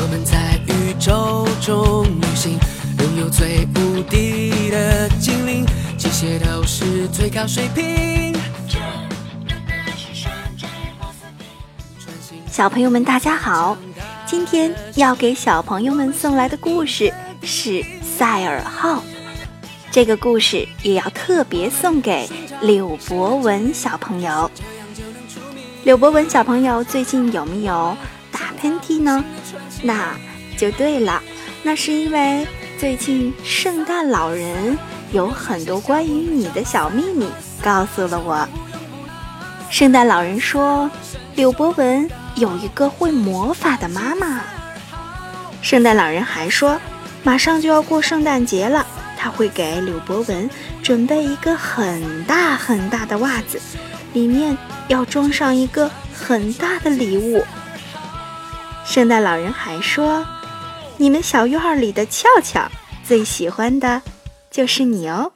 我们在宇宙中最无敌的精灵，机械都是最高水平。小朋友们，大家好！今天要给小朋友们送来的故事是《赛尔号》。这个故事也要特别送给柳博文小朋友。柳博文小朋友最近有没有打喷嚏呢？那就对了，那是因为。最近，圣诞老人有很多关于你的小秘密告诉了我。圣诞老人说，柳博文有一个会魔法的妈妈。圣诞老人还说，马上就要过圣诞节了，他会给柳博文准备一个很大很大的袜子，里面要装上一个很大的礼物。圣诞老人还说。你们小院里的俏俏最喜欢的就是你哦。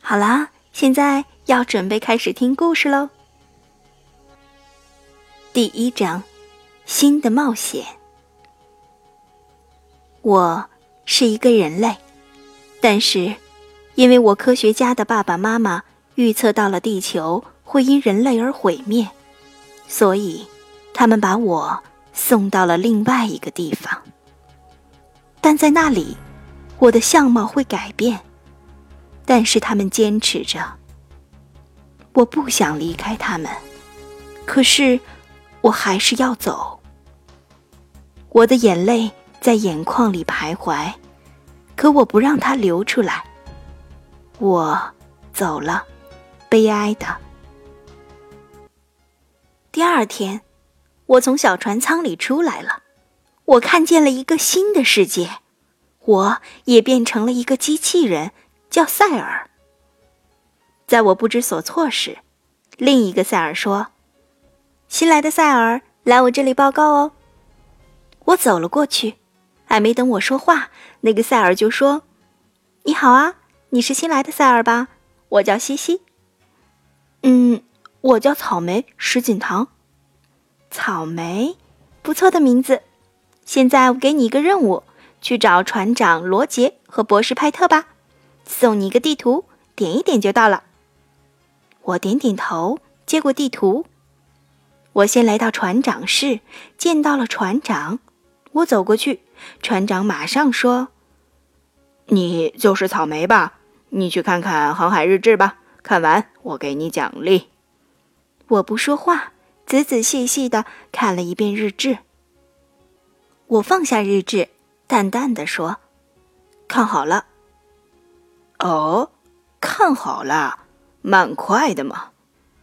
好啦，现在要准备开始听故事喽。第一章：新的冒险。我是一个人类，但是，因为我科学家的爸爸妈妈预测到了地球会因人类而毁灭，所以他们把我送到了另外一个地方。但在那里，我的相貌会改变。但是他们坚持着，我不想离开他们，可是我还是要走。我的眼泪。在眼眶里徘徊，可我不让它流出来。我走了，悲哀的。第二天，我从小船舱里出来了，我看见了一个新的世界，我也变成了一个机器人，叫塞尔。在我不知所措时，另一个塞尔说：“新来的塞尔，来我这里报告哦。”我走了过去。还没等我说话，那个塞尔就说：“你好啊，你是新来的塞尔吧？我叫西西。嗯，我叫草莓石锦堂。草莓，不错的名字。现在我给你一个任务，去找船长罗杰和博士派特吧。送你一个地图，点一点就到了。我点点头，接过地图。我先来到船长室，见到了船长。我走过去。”船长马上说：“你就是草莓吧？你去看看航海日志吧。看完我给你奖励。”我不说话，仔仔细细的看了一遍日志。我放下日志，淡淡的说：“看好了。”哦，看好了，蛮快的嘛。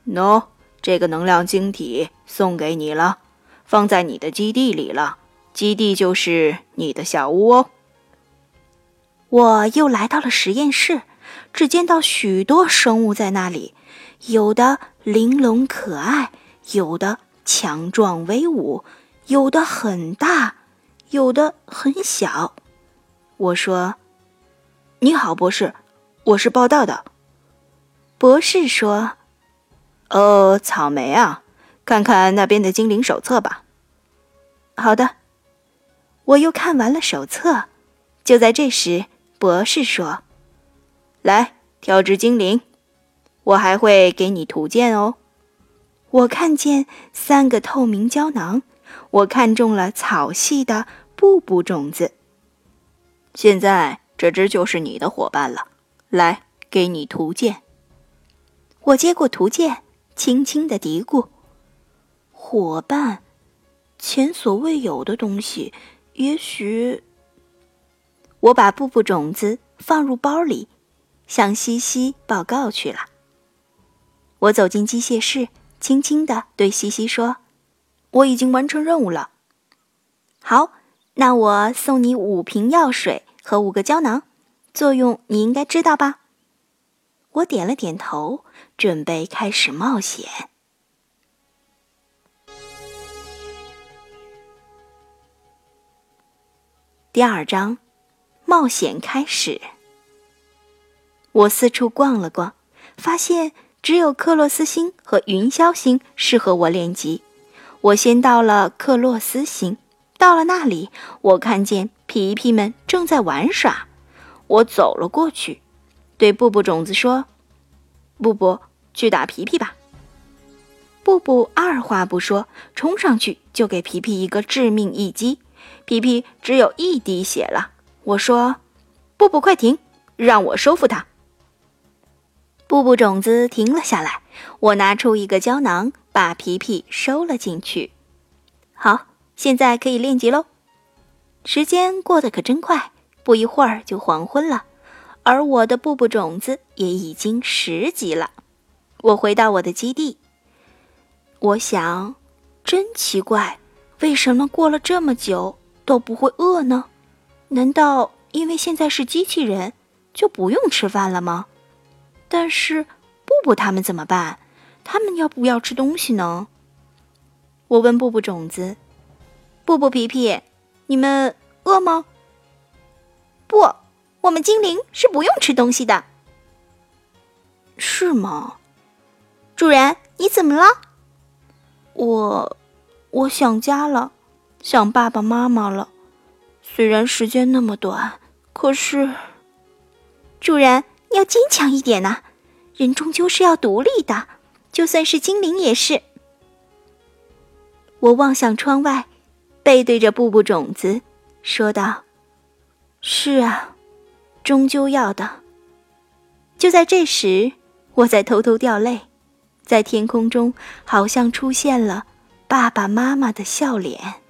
喏，这个能量晶体送给你了，放在你的基地里了。基地就是你的小屋哦。我又来到了实验室，只见到许多生物在那里，有的玲珑可爱，有的强壮威武，有的很大，有的很小。我说：“你好，博士，我是报道的。”博士说：“哦，草莓啊，看看那边的精灵手册吧。”好的。我又看完了手册，就在这时，博士说：“来，挑只精灵，我还会给你图鉴哦。”我看见三个透明胶囊，我看中了草系的布布种子。现在这只就是你的伙伴了，来，给你图鉴。我接过图鉴，轻轻的嘀咕：“伙伴，前所未有的东西。”也许，我把布布种子放入包里，向西西报告去了。我走进机械室，轻轻地对西西说：“我已经完成任务了。”好，那我送你五瓶药水和五个胶囊，作用你应该知道吧？我点了点头，准备开始冒险。第二章，冒险开始。我四处逛了逛，发现只有克洛斯星和云霄星适合我练级。我先到了克洛斯星。到了那里，我看见皮皮们正在玩耍。我走了过去，对布布种子说：“布布，去打皮皮吧。”布布二话不说，冲上去就给皮皮一个致命一击。皮皮只有一滴血了。我说：“布布，快停，让我收复他。”布布种子停了下来。我拿出一个胶囊，把皮皮收了进去。好。现在可以练级喽，时间过得可真快，不一会儿就黄昏了，而我的布布种子也已经十级了。我回到我的基地，我想，真奇怪，为什么过了这么久都不会饿呢？难道因为现在是机器人，就不用吃饭了吗？但是布布他们怎么办？他们要不要吃东西呢？我问布布种子。布布皮皮，你们饿吗？不，我们精灵是不用吃东西的。是吗？主人，你怎么了？我，我想家了，想爸爸妈妈了。虽然时间那么短，可是，主人要坚强一点呐！人终究是要独立的，就算是精灵也是。我望向窗外。背对着布布种子，说道：“是啊，终究要的。”就在这时，我在偷偷掉泪，在天空中好像出现了爸爸妈妈的笑脸。